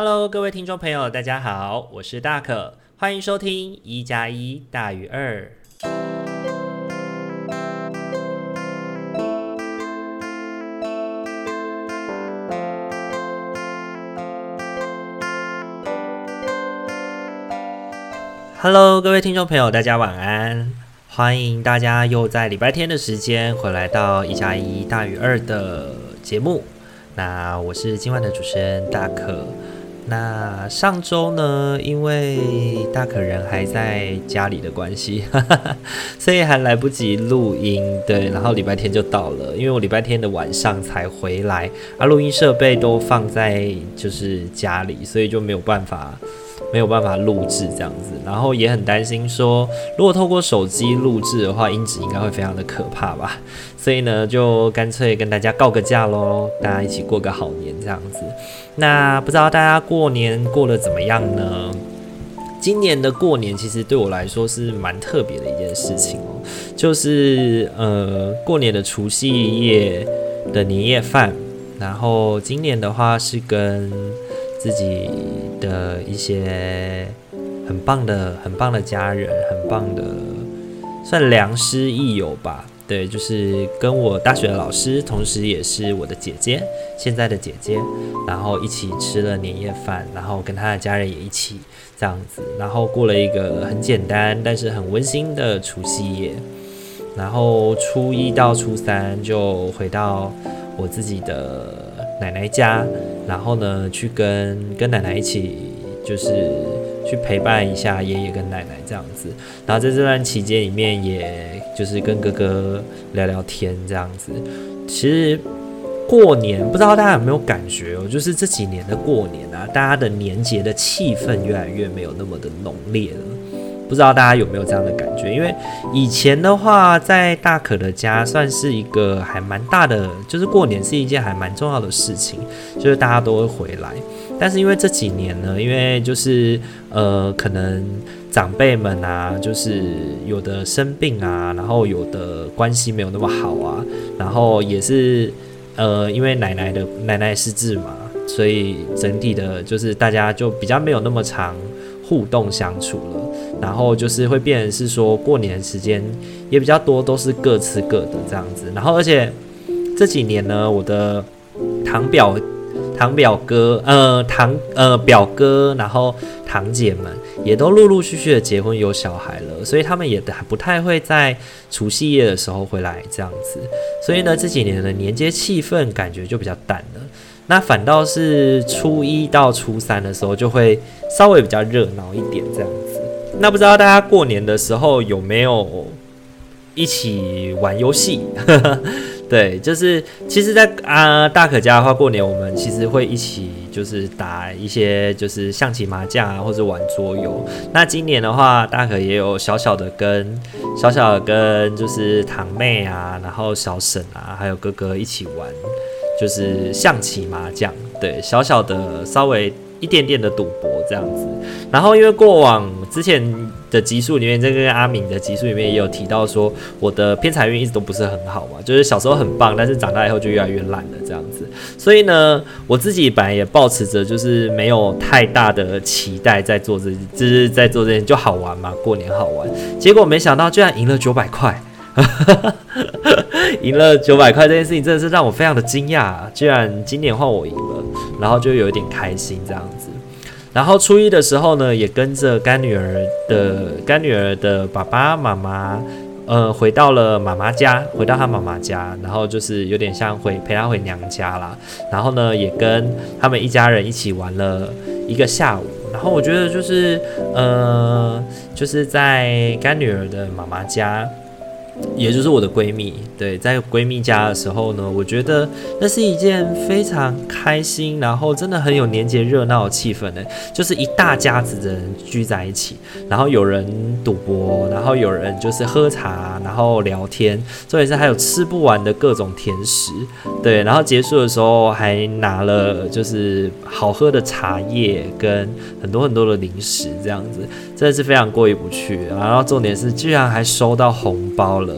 Hello，各位听众朋友，大家好，我是大可，欢迎收听一加一大于二。Hello，各位听众朋友，大家晚安，欢迎大家又在礼拜天的时间回来到一加一大于二的节目。那我是今晚的主持人大可。那上周呢，因为大可人还在家里的关系，所以还来不及录音。对，然后礼拜天就到了，因为我礼拜天的晚上才回来，啊，录音设备都放在就是家里，所以就没有办法。没有办法录制这样子，然后也很担心说，如果透过手机录制的话，音质应该会非常的可怕吧。所以呢，就干脆跟大家告个假喽，大家一起过个好年这样子。那不知道大家过年过得怎么样呢？今年的过年其实对我来说是蛮特别的一件事情哦，就是呃过年的除夕夜的年夜饭，然后今年的话是跟。自己的一些很棒的、很棒的家人，很棒的，算良师益友吧。对，就是跟我大学的老师，同时也是我的姐姐，现在的姐姐，然后一起吃了年夜饭，然后跟她的家人也一起这样子，然后过了一个很简单但是很温馨的除夕夜。然后初一到初三就回到我自己的奶奶家。然后呢，去跟跟奶奶一起，就是去陪伴一下爷爷跟奶奶这样子。然后在这段期间里面，也就是跟哥哥聊聊天这样子。其实过年不知道大家有没有感觉哦，就是这几年的过年啊，大家的年节的气氛越来越没有那么的浓烈了。不知道大家有没有这样的感觉？因为以前的话，在大可的家算是一个还蛮大的，就是过年是一件还蛮重要的事情，就是大家都会回来。但是因为这几年呢，因为就是呃，可能长辈们啊，就是有的生病啊，然后有的关系没有那么好啊，然后也是呃，因为奶奶的奶奶失智嘛，所以整体的就是大家就比较没有那么常互动相处了。然后就是会变成是说，过年时间也比较多，都是各吃各的这样子。然后而且这几年呢，我的堂表、堂表哥、呃堂呃表哥，然后堂姐们也都陆陆续续的结婚有小孩了，所以他们也还不太会在除夕夜的时候回来这样子。所以呢，这几年的年节气氛感觉就比较淡了。那反倒是初一到初三的时候，就会稍微比较热闹一点这样子。那不知道大家过年的时候有没有一起玩游戏？对，就是其实在，啊大可家的话，过年我们其实会一起就是打一些就是象棋、麻将啊，或者玩桌游。那今年的话，大可也有小小的跟小小的跟就是堂妹啊，然后小婶啊，还有哥哥一起玩，就是象棋、麻将。对，小小的稍微。一点点的赌博这样子，然后因为过往之前的集数里面，这个阿敏的集数里面也有提到说，我的偏财运一直都不是很好嘛，就是小时候很棒，但是长大以后就越来越烂了这样子。所以呢，我自己本来也抱持着就是没有太大的期待在做这，就是在做这件就好玩嘛，过年好玩。结果没想到居然赢了九百块，赢了九百块这件事情真的是让我非常的惊讶，居然今年换我赢了。然后就有一点开心这样子，然后初一的时候呢，也跟着干女儿的干女儿的爸爸妈妈，呃，回到了妈妈家，回到她妈妈家，然后就是有点像回陪她回娘家啦。然后呢，也跟他们一家人一起玩了一个下午。然后我觉得就是，呃，就是在干女儿的妈妈家。也就是我的闺蜜，对，在闺蜜家的时候呢，我觉得那是一件非常开心，然后真的很有年节热闹的气氛呢。就是一大家子的人聚在一起，然后有人赌博，然后有人就是喝茶，然后聊天，重点是还有吃不完的各种甜食，对，然后结束的时候还拿了就是好喝的茶叶跟很多很多的零食，这样子真的是非常过意不去。然后重点是居然还收到红包了。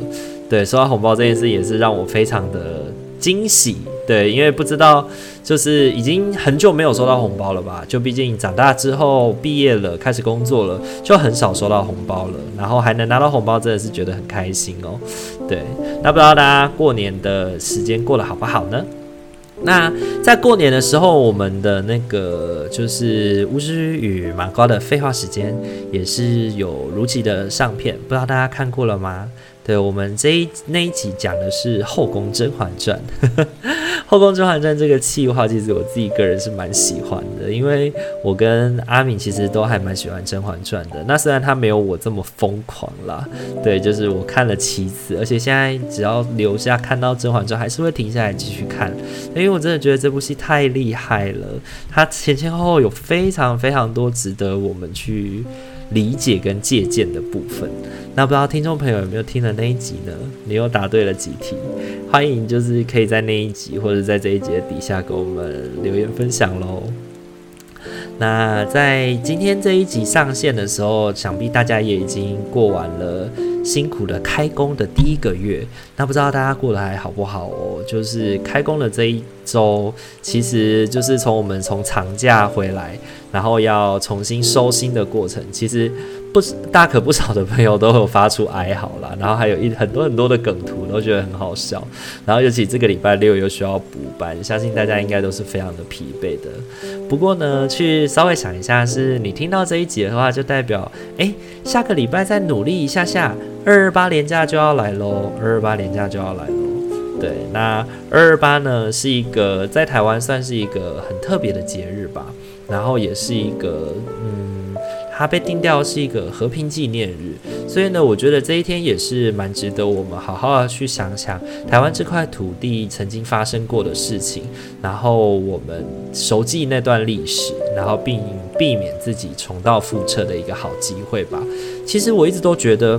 对，收到红包这件事也是让我非常的惊喜。对，因为不知道就是已经很久没有收到红包了吧？就毕竟长大之后毕业了，开始工作了，就很少收到红包了。然后还能拿到红包，真的是觉得很开心哦。对，那不知道大家过年的时间过得好不好呢？那在过年的时候，我们的那个就是巫师与马高的废话时间，也是有如期的上片，不知道大家看过了吗？对，我们这一那一集讲的是《后宫甄嬛传》，《后宫甄嬛传》这个企划，其实我自己个人是蛮喜欢的，因为我跟阿敏其实都还蛮喜欢《甄嬛传》的。那虽然他没有我这么疯狂啦，对，就是我看了七次，而且现在只要留下看到《甄嬛传》，还是会停下来继续看，因为我真的觉得这部戏太厉害了，它前前后后有非常非常多值得我们去理解跟借鉴的部分。那不知道听众朋友有没有听了那一集呢？你又答对了几题？欢迎就是可以在那一集或者在这一集的底下给我们留言分享喽。那在今天这一集上线的时候，想必大家也已经过完了辛苦的开工的第一个月。那不知道大家过得还好不好哦？就是开工的这一周，其实就是从我们从长假回来，然后要重新收心的过程，其实。不是大可不少的朋友都有发出哀嚎啦，然后还有一很多很多的梗图都觉得很好笑，然后尤其这个礼拜六又需要补班，相信大家应该都是非常的疲惫的。不过呢，去稍微想一下，是你听到这一集的话，就代表诶，下个礼拜再努力一下下，二二八连假就要来喽，二二八连假就要来喽。对，那二二八呢是一个在台湾算是一个很特别的节日吧，然后也是一个嗯。它被定调是一个和平纪念日，所以呢，我觉得这一天也是蛮值得我们好好的去想想台湾这块土地曾经发生过的事情，然后我们熟记那段历史，然后并避免自己重蹈覆辙的一个好机会吧。其实我一直都觉得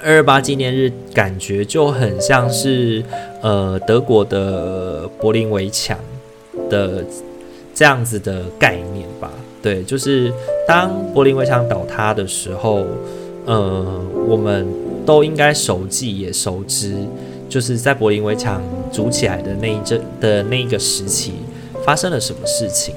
二二八纪念日感觉就很像是呃德国的柏林围墙的这样子的概念吧。对，就是当柏林围墙倒塌的时候，呃，我们都应该熟记也熟知，就是在柏林围墙筑起来的那一阵的那一个时期发生了什么事情，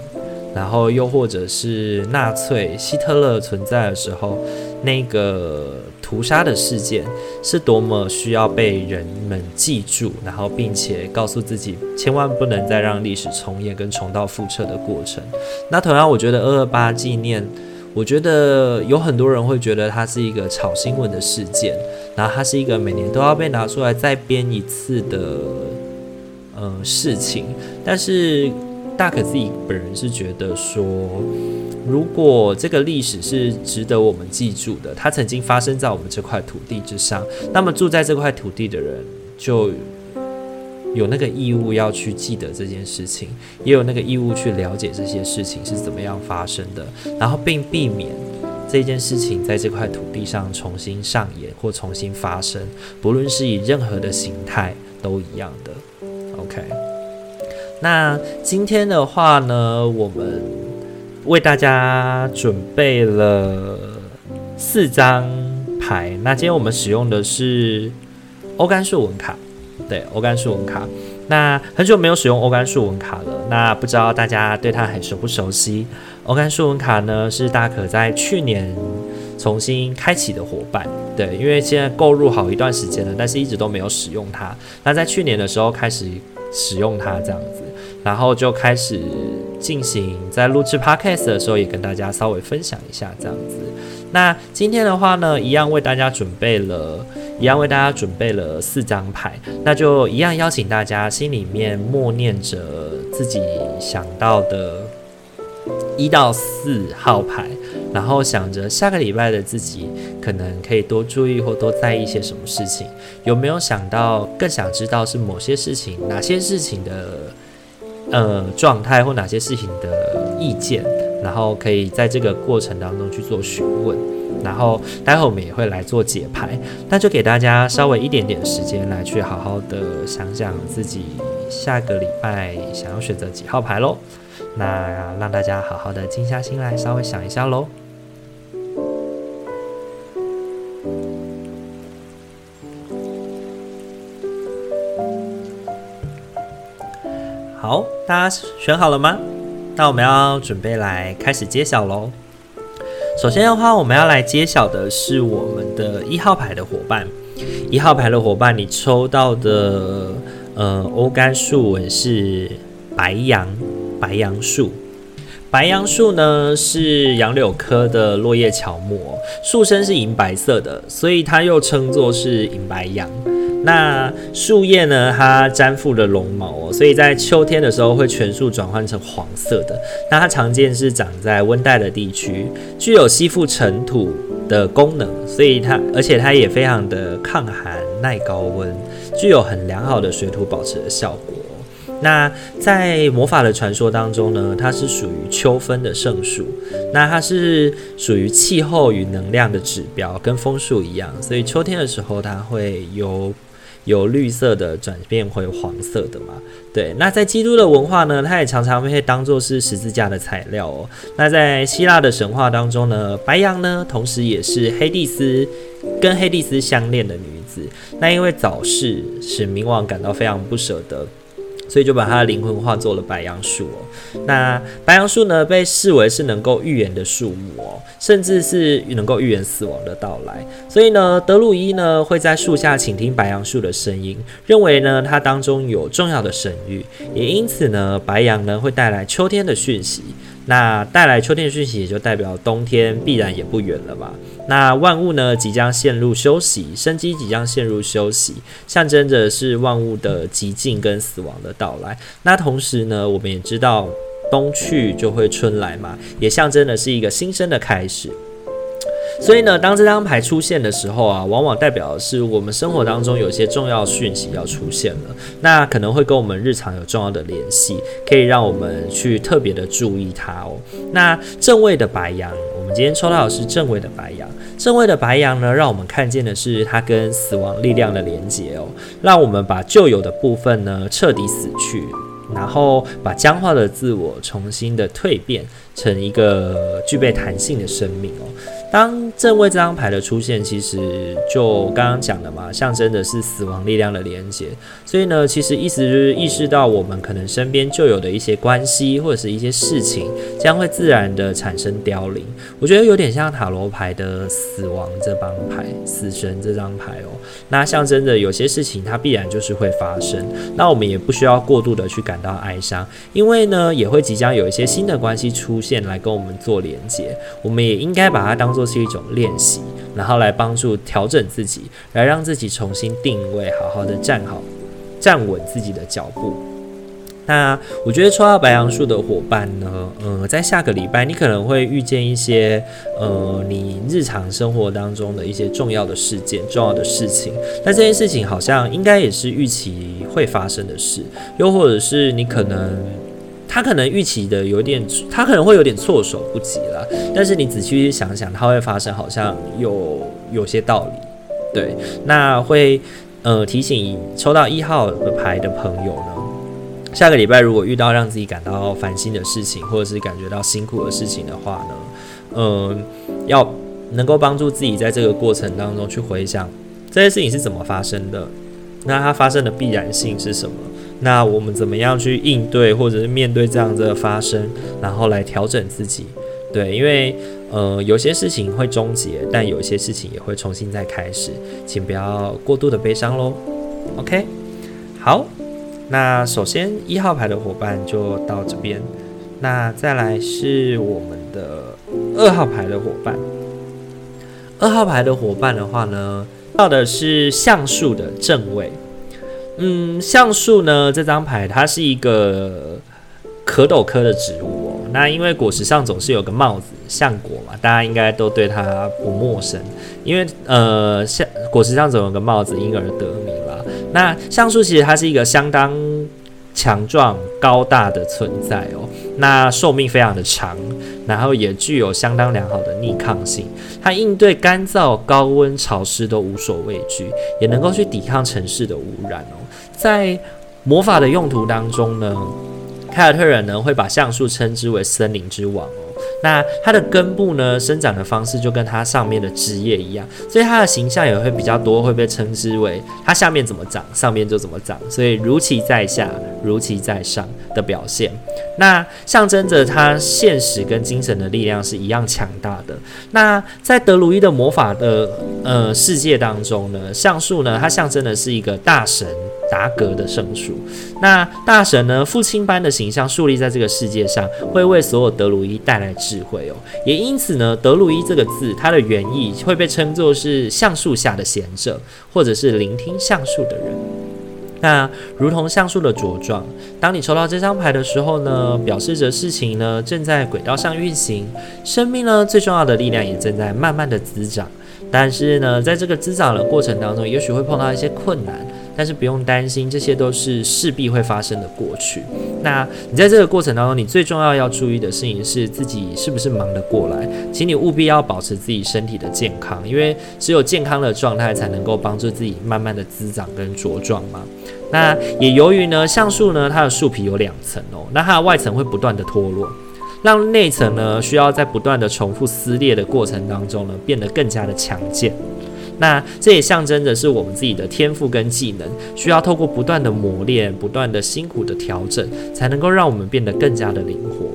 然后又或者是纳粹希特勒存在的时候，那个。屠杀的事件是多么需要被人们记住，然后并且告诉自己千万不能再让历史重演跟重蹈覆辙的过程。那同样，我觉得二二八纪念，我觉得有很多人会觉得它是一个炒新闻的事件，然后它是一个每年都要被拿出来再编一次的呃事情。但是大可自己本人是觉得说。如果这个历史是值得我们记住的，它曾经发生在我们这块土地之上，那么住在这块土地的人就有那个义务要去记得这件事情，也有那个义务去了解这些事情是怎么样发生的，然后并避免这件事情在这块土地上重新上演或重新发生，不论是以任何的形态都一样的。OK，那今天的话呢，我们。为大家准备了四张牌，那今天我们使用的是欧甘树纹卡，对，欧甘树纹卡。那很久没有使用欧甘树纹卡了，那不知道大家对它还熟不熟悉？欧甘树纹卡呢，是大可在去年重新开启的伙伴，对，因为现在购入好一段时间了，但是一直都没有使用它。那在去年的时候开始使用它，这样子，然后就开始。进行在录制 podcast 的时候，也跟大家稍微分享一下这样子。那今天的话呢，一样为大家准备了，一样为大家准备了四张牌。那就一样邀请大家心里面默念着自己想到的一到四号牌，然后想着下个礼拜的自己可能可以多注意或多在意一些什么事情。有没有想到更想知道是某些事情，哪些事情的？呃，状态或哪些事情的意见，然后可以在这个过程当中去做询问，然后待会我们也会来做解牌，那就给大家稍微一点点时间来去好好的想想自己下个礼拜想要选择几号牌喽，那让大家好好的静下心来稍微想一下喽。大家选好了吗？那我们要准备来开始揭晓喽。首先的话，我们要来揭晓的是我们的一号牌的伙伴。一号牌的伙伴，你抽到的呃欧干树纹是白杨，白杨树。白杨树呢是杨柳科的落叶乔木，树身是银白色的，所以它又称作是银白杨。那树叶呢，它沾附了绒毛哦，所以在秋天的时候会全树转换成黄色的。那它常见是长在温带的地区，具有吸附尘土的功能，所以它而且它也非常的抗寒耐高温，具有很良好的水土保持的效果。那在魔法的传说当中呢，它是属于秋分的圣树，那它是属于气候与能量的指标，跟枫树一样，所以秋天的时候它会由由绿色的转变回黄色的嘛。对，那在基督的文化呢，它也常常被当做是十字架的材料哦。那在希腊的神话当中呢，白羊呢，同时也是黑帝斯跟黑帝斯相恋的女子。那因为早逝，使冥王感到非常不舍得。所以就把他的灵魂化作了白杨树哦。那白杨树呢，被视为是能够预言的树木哦，甚至是能够预言死亡的到来。所以呢，德鲁伊呢会在树下倾听白杨树的声音，认为呢它当中有重要的神谕，也因此呢，白杨呢会带来秋天的讯息。那带来秋天的讯息，也就代表冬天必然也不远了嘛。那万物呢，即将陷入休息，生机即将陷入休息，象征着是万物的寂静跟死亡的到来。那同时呢，我们也知道冬去就会春来嘛，也象征的是一个新生的开始。所以呢，当这张牌出现的时候啊，往往代表的是我们生活当中有些重要讯息要出现了，那可能会跟我们日常有重要的联系，可以让我们去特别的注意它哦。那正位的白羊，我们今天抽到的是正位的白羊。正位的白羊呢，让我们看见的是它跟死亡力量的连接哦，让我们把旧有的部分呢彻底死去，然后把僵化的自我重新的蜕变成一个具备弹性的生命哦。当正位这张牌的出现，其实就刚刚讲的嘛，象征的是死亡力量的连接。所以呢，其实意思就是意识到我们可能身边就有的一些关系或者是一些事情，将会自然的产生凋零。我觉得有点像塔罗牌的死亡这张牌，死神这张牌哦。那象征着有些事情它必然就是会发生，那我们也不需要过度的去感到哀伤，因为呢，也会即将有一些新的关系出现来跟我们做连接。我们也应该把它当做是一种练习，然后来帮助调整自己，来让自己重新定位，好好的站好，站稳自己的脚步。那我觉得抽到白杨树的伙伴呢，呃，在下个礼拜你可能会遇见一些，呃，你日常生活当中的一些重要的事件、重要的事情。那这件事情好像应该也是预期会发生的事，又或者是你可能。他可能预期的有点，他可能会有点措手不及了。但是你仔细去想想，它会发生，好像有有些道理。对，那会呃提醒抽到一号的牌的朋友呢，下个礼拜如果遇到让自己感到烦心的事情，或者是感觉到辛苦的事情的话呢，嗯、要能够帮助自己在这个过程当中去回想这些事情是怎么发生的，那它发生的必然性是什么？那我们怎么样去应对，或者是面对这样子的发生，然后来调整自己？对，因为呃，有些事情会终结，但有些事情也会重新再开始，请不要过度的悲伤喽。OK，好，那首先一号牌的伙伴就到这边，那再来是我们的二号牌的伙伴。二号牌的伙伴的话呢，到的是橡树的正位。嗯，橡树呢，这张牌它是一个壳斗科的植物哦。那因为果实上总是有个帽子，橡果嘛，大家应该都对它不陌生。因为呃，橡果实上总有个帽子，因而得名啦。那橡树其实它是一个相当强壮、高大的存在哦。那寿命非常的长，然后也具有相当良好的逆抗性。它应对干燥、高温、潮湿都无所畏惧，也能够去抵抗城市的污染哦。在魔法的用途当中呢，凯尔特人呢会把橡树称之为森林之王。那它的根部呢，生长的方式就跟它上面的枝叶一样，所以它的形象也会比较多，会被称之为它下面怎么长，上面就怎么长，所以如其在下，如其在上的表现。那象征着它现实跟精神的力量是一样强大的。那在德鲁伊的魔法的呃世界当中呢，橡树呢，它象征的是一个大神达格的圣树。那大神呢，父亲般的形象树立在这个世界上，会为所有德鲁伊带来智慧哦。也因此呢，德鲁伊这个字，它的原意会被称作是橡树下的贤者，或者是聆听橡树的人。那如同橡树的茁壮，当你抽到这张牌的时候呢，表示着事情呢正在轨道上运行，生命呢最重要的力量也正在慢慢的滋长。但是呢，在这个滋长的过程当中，也许会碰到一些困难，但是不用担心，这些都是势必会发生的过去。那你在这个过程当中，你最重要要注意的事情是自己是不是忙得过来，请你务必要保持自己身体的健康，因为只有健康的状态才能够帮助自己慢慢的滋长跟茁壮嘛。那也由于呢，橡树呢，它的树皮有两层哦，那它的外层会不断的脱落，让内层呢需要在不断的重复撕裂的过程当中呢，变得更加的强健。那这也象征着是我们自己的天赋跟技能，需要透过不断的磨练、不断的辛苦的调整，才能够让我们变得更加的灵活。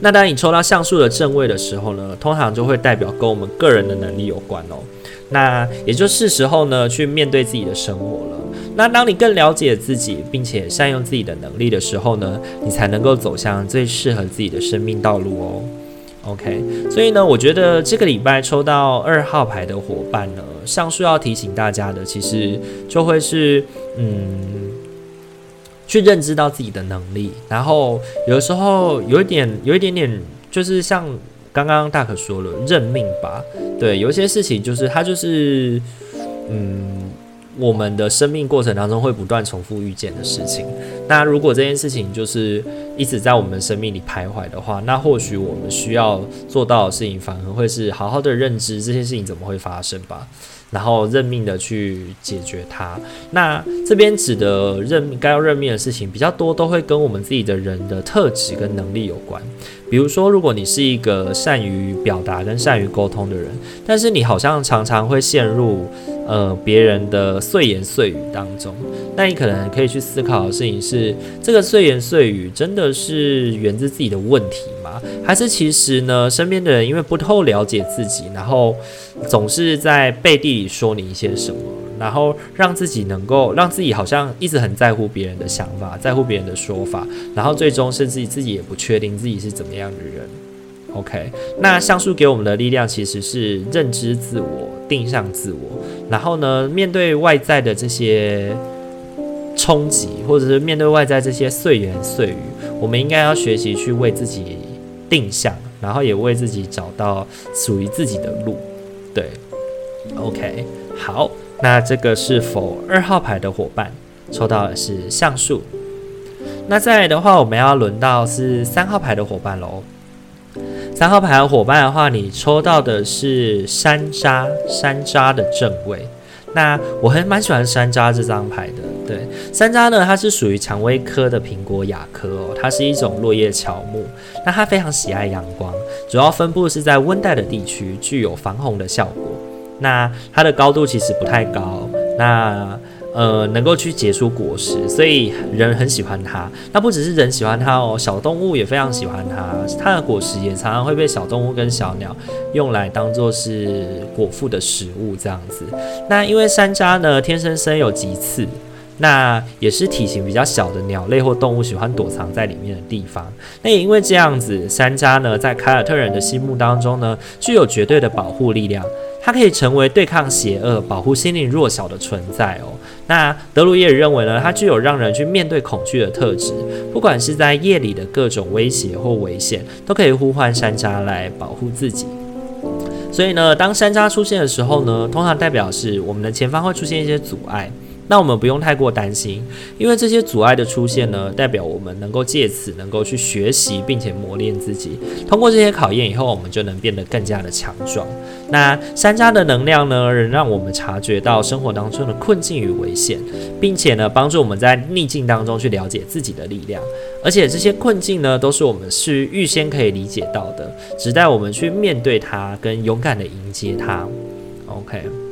那当你抽到橡树的正位的时候呢，通常就会代表跟我们个人的能力有关哦。那也就是时候呢，去面对自己的生活了。那当你更了解自己，并且善用自己的能力的时候呢，你才能够走向最适合自己的生命道路哦。OK，所以呢，我觉得这个礼拜抽到二号牌的伙伴呢，上述要提醒大家的，其实就会是嗯，去认知到自己的能力，然后有的时候有一点，有一点点，就是像刚刚大可说了，认命吧。对，有一些事情就是它就是嗯。我们的生命过程当中会不断重复遇见的事情，那如果这件事情就是一直在我们生命里徘徊的话，那或许我们需要做到的事情，反而会是好好的认知这件事情怎么会发生吧，然后认命的去解决它。那这边指的认该要认命的事情比较多，都会跟我们自己的人的特质跟能力有关。比如说，如果你是一个善于表达跟善于沟通的人，但是你好像常常会陷入呃别人的碎言碎语当中，那你可能可以去思考的事情是：这个碎言碎语真的是源自自己的问题吗？还是其实呢，身边的人因为不透了解自己，然后总是在背地里说你一些什么？然后让自己能够让自己好像一直很在乎别人的想法，在乎别人的说法，然后最终甚至自己也不确定自己是怎么样的人。OK，那橡树给我们的力量其实是认知自我、定向自我，然后呢，面对外在的这些冲击，或者是面对外在这些碎言碎语，我们应该要学习去为自己定向，然后也为自己找到属于自己的路。对，OK，好。那这个是否二号牌的伙伴抽到的是橡树？那再来的话，我们要轮到是三号牌的伙伴喽。三号牌的伙伴的话，你抽到的是山楂，山楂的正位。那我还蛮喜欢山楂这张牌的。对，山楂呢，它是属于蔷薇科的苹果亚科哦，它是一种落叶乔木。那它非常喜爱阳光，主要分布是在温带的地区，具有防洪的效果。那它的高度其实不太高，那呃能够去结出果实，所以人很喜欢它。那不只是人喜欢它哦，小动物也非常喜欢它。它的果实也常常会被小动物跟小鸟用来当做是果腹的食物这样子。那因为山楂呢天生生有棘刺，那也是体型比较小的鸟类或动物喜欢躲藏在里面的地方。那也因为这样子，山楂呢在凯尔特人的心目当中呢具有绝对的保护力量。它可以成为对抗邪恶、保护心灵弱小的存在哦。那德鲁伊也认为呢，它具有让人去面对恐惧的特质。不管是在夜里的各种威胁或危险，都可以呼唤山楂来保护自己。所以呢，当山楂出现的时候呢，通常代表是我们的前方会出现一些阻碍。那我们不用太过担心，因为这些阻碍的出现呢，代表我们能够借此能够去学习，并且磨练自己。通过这些考验以后，我们就能变得更加的强壮。那山楂的能量呢，能让我们察觉到生活当中的困境与危险，并且呢，帮助我们在逆境当中去了解自己的力量。而且这些困境呢，都是我们是预先可以理解到的，只待我们去面对它，跟勇敢的迎接它。OK。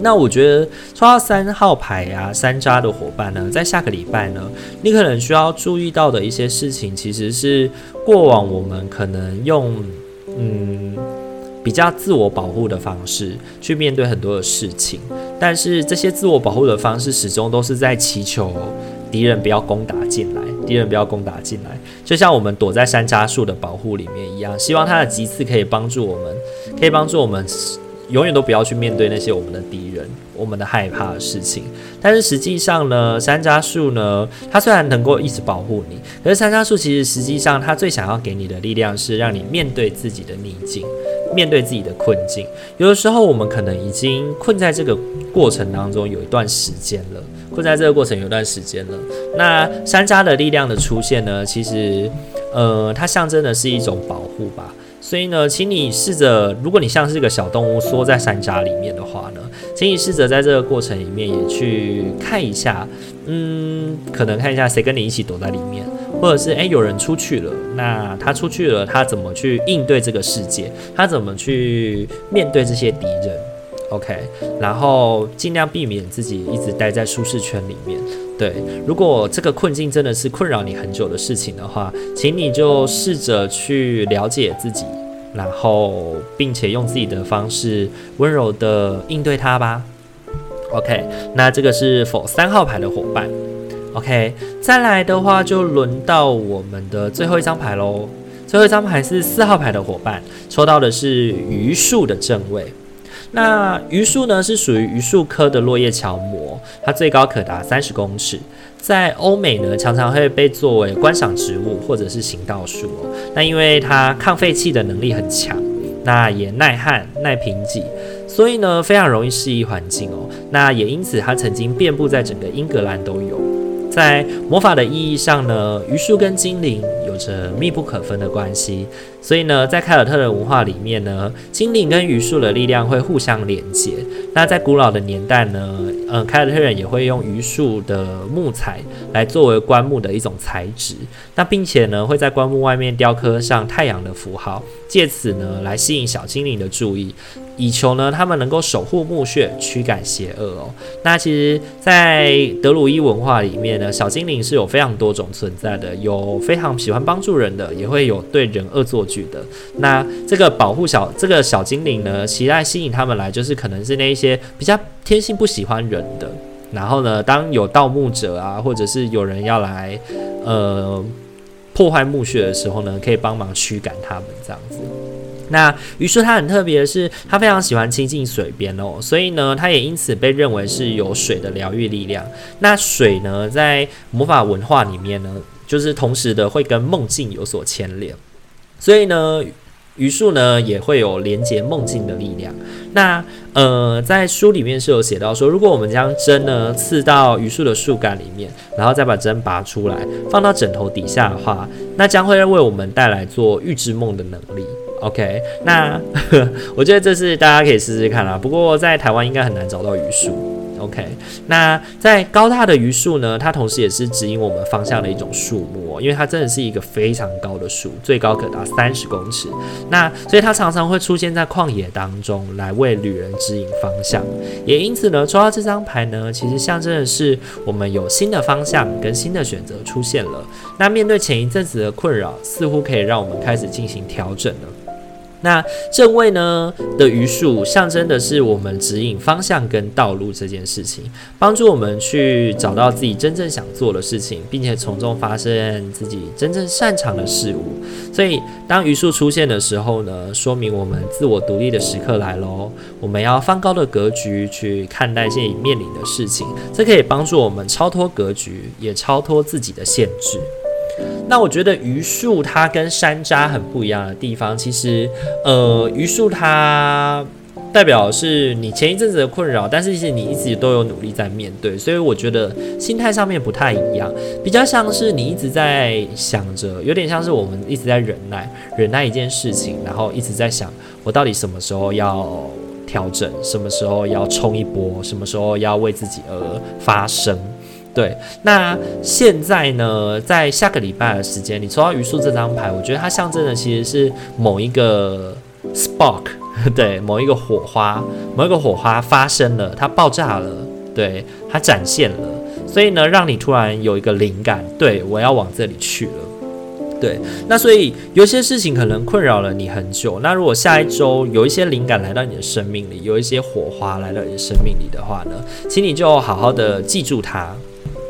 那我觉得抽到三号牌啊，山楂的伙伴呢，在下个礼拜呢，你可能需要注意到的一些事情，其实是过往我们可能用嗯比较自我保护的方式去面对很多的事情，但是这些自我保护的方式始终都是在祈求敌人不要攻打进来，敌人不要攻打进来，就像我们躲在山楂树的保护里面一样，希望它的击刺可以帮助我们，可以帮助我们。永远都不要去面对那些我们的敌人、我们的害怕的事情。但是实际上呢，山楂树呢，它虽然能够一直保护你，可是山楂树其实实际上它最想要给你的力量是让你面对自己的逆境，面对自己的困境。有的时候我们可能已经困在这个过程当中有一段时间了，困在这个过程有一段时间了。那山楂的力量的出现呢，其实呃，它象征的是一种保护吧。所以呢，请你试着，如果你像是一个小动物缩在山楂里面的话呢，请你试着在这个过程里面也去看一下，嗯，可能看一下谁跟你一起躲在里面，或者是诶、有人出去了，那他出去了，他怎么去应对这个世界？他怎么去面对这些敌人？OK，然后尽量避免自己一直待在舒适圈里面。对，如果这个困境真的是困扰你很久的事情的话，请你就试着去了解自己，然后并且用自己的方式温柔的应对它吧。OK，那这个是否三号牌的伙伴？OK，再来的话就轮到我们的最后一张牌喽。最后一张牌是四号牌的伙伴，抽到的是榆树的正位。那榆树呢，是属于榆树科的落叶乔木，它最高可达三十公尺，在欧美呢常常会被作为观赏植物或者是行道树哦。那因为它抗废气的能力很强，那也耐旱耐贫瘠，所以呢非常容易适应环境哦。那也因此它曾经遍布在整个英格兰都有。在魔法的意义上呢，榆树跟精灵有着密不可分的关系。所以呢，在凯尔特人文化里面呢，精灵跟榆树的力量会互相连接。那在古老的年代呢，呃，凯尔特人也会用榆树的木材来作为棺木的一种材质。那并且呢，会在棺木外面雕刻上太阳的符号，借此呢来吸引小精灵的注意，以求呢他们能够守护墓穴，驱赶邪恶哦。那其实，在德鲁伊文化里面呢，小精灵是有非常多种存在的，有非常喜欢帮助人的，也会有对人恶作剧。的那这个保护小这个小精灵呢，期待吸引他们来，就是可能是那一些比较天性不喜欢人的。然后呢，当有盗墓者啊，或者是有人要来呃破坏墓穴的时候呢，可以帮忙驱赶他们这样子。那于是它很特别的是，它非常喜欢亲近水边哦，所以呢，它也因此被认为是有水的疗愈力量。那水呢，在魔法文化里面呢，就是同时的会跟梦境有所牵连。所以呢，榆树呢也会有连接梦境的力量。那呃，在书里面是有写到说，如果我们将针呢刺到榆树的树干里面，然后再把针拔出来，放到枕头底下的话，那将会为我们带来做预知梦的能力。OK，那 我觉得这是大家可以试试看啦。不过在台湾应该很难找到榆树。OK，那在高大的榆树呢，它同时也是指引我们方向的一种树木，因为它真的是一个非常高的树，最高可达三十公尺。那所以它常常会出现在旷野当中，来为旅人指引方向。也因此呢，抽到这张牌呢，其实象征的是我们有新的方向跟新的选择出现了。那面对前一阵子的困扰，似乎可以让我们开始进行调整了。那正位呢的余数，象征的是我们指引方向跟道路这件事情，帮助我们去找到自己真正想做的事情，并且从中发现自己真正擅长的事物。所以，当余数出现的时候呢，说明我们自我独立的时刻来喽。我们要放高的格局去看待现已面临的事情，这可以帮助我们超脱格局，也超脱自己的限制。那我觉得榆树它跟山楂很不一样的地方，其实，呃，榆树它代表是你前一阵子的困扰，但是其实你一直都有努力在面对，所以我觉得心态上面不太一样，比较像是你一直在想着，有点像是我们一直在忍耐，忍耐一件事情，然后一直在想，我到底什么时候要调整，什么时候要冲一波，什么时候要为自己而发声。对，那现在呢，在下个礼拜的时间，你抽到鱼树这张牌，我觉得它象征的其实是某一个 spark，对，某一个火花，某一个火花发生了，它爆炸了，对，它展现了，所以呢，让你突然有一个灵感，对，我要往这里去了。对，那所以有些事情可能困扰了你很久。那如果下一周有一些灵感来到你的生命里，有一些火花来到你的生命里的话呢，请你就好好的记住它，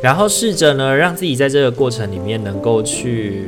然后试着呢，让自己在这个过程里面能够去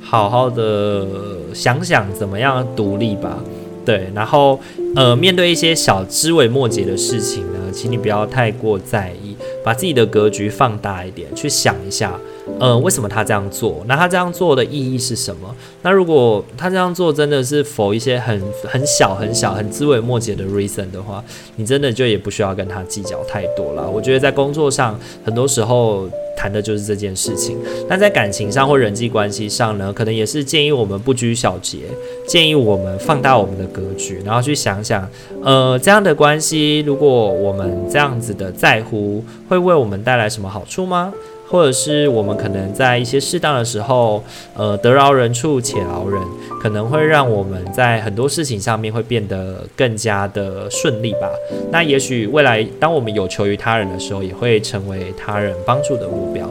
好好的想想怎么样独立吧。对，然后呃，面对一些小枝微末节的事情呢，请你不要太过在意，把自己的格局放大一点，去想一下。呃，为什么他这样做？那他这样做的意义是什么？那如果他这样做真的是否一些很很小、很小、很枝微末节的 reason 的话，你真的就也不需要跟他计较太多了。我觉得在工作上，很多时候谈的就是这件事情。那在感情上或人际关系上呢，可能也是建议我们不拘小节，建议我们放大我们的格局，然后去想想，呃，这样的关系，如果我们这样子的在乎，会为我们带来什么好处吗？或者是我们可能在一些适当的时候，呃，得饶人处且饶人，可能会让我们在很多事情上面会变得更加的顺利吧。那也许未来当我们有求于他人的时候，也会成为他人帮助的目标。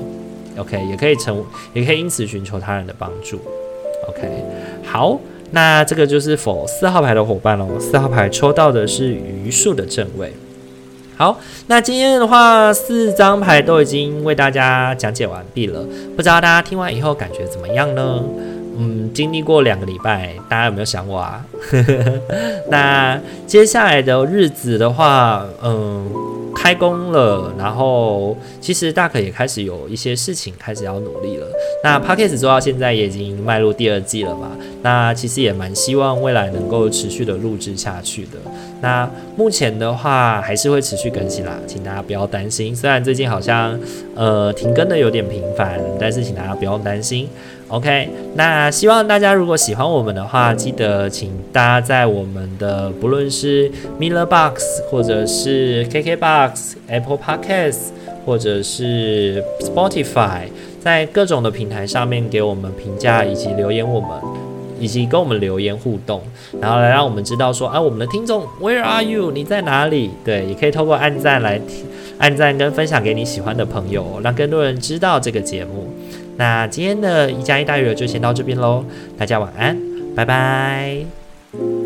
OK，也可以成，也可以因此寻求他人的帮助。OK，好，那这个就是否四号牌的伙伴喽。四号牌抽到的是余数的正位。好，那今天的话，四张牌都已经为大家讲解完毕了。不知道大家听完以后感觉怎么样呢？嗯，经历过两个礼拜，大家有没有想我啊？那接下来的日子的话，嗯，开工了，然后其实大可也开始有一些事情开始要努力了。那 Podcast 做到现在也已经迈入第二季了嘛？那其实也蛮希望未来能够持续的录制下去的。那目前的话还是会持续更新啦，请大家不要担心。虽然最近好像呃停更的有点频繁，但是请大家不用担心。OK，那希望大家如果喜欢我们的话，记得请大家在我们的不论是 Miller Box 或者是 KKBox、Apple Podcasts 或者是 Spotify，在各种的平台上面给我们评价以及留言我们。以及跟我们留言互动，然后来让我们知道说，啊，我们的听众，Where are you？你在哪里？对，也可以透过按赞来按赞跟分享给你喜欢的朋友，让更多人知道这个节目。那今天的一加一大于二就先到这边喽，大家晚安，拜拜。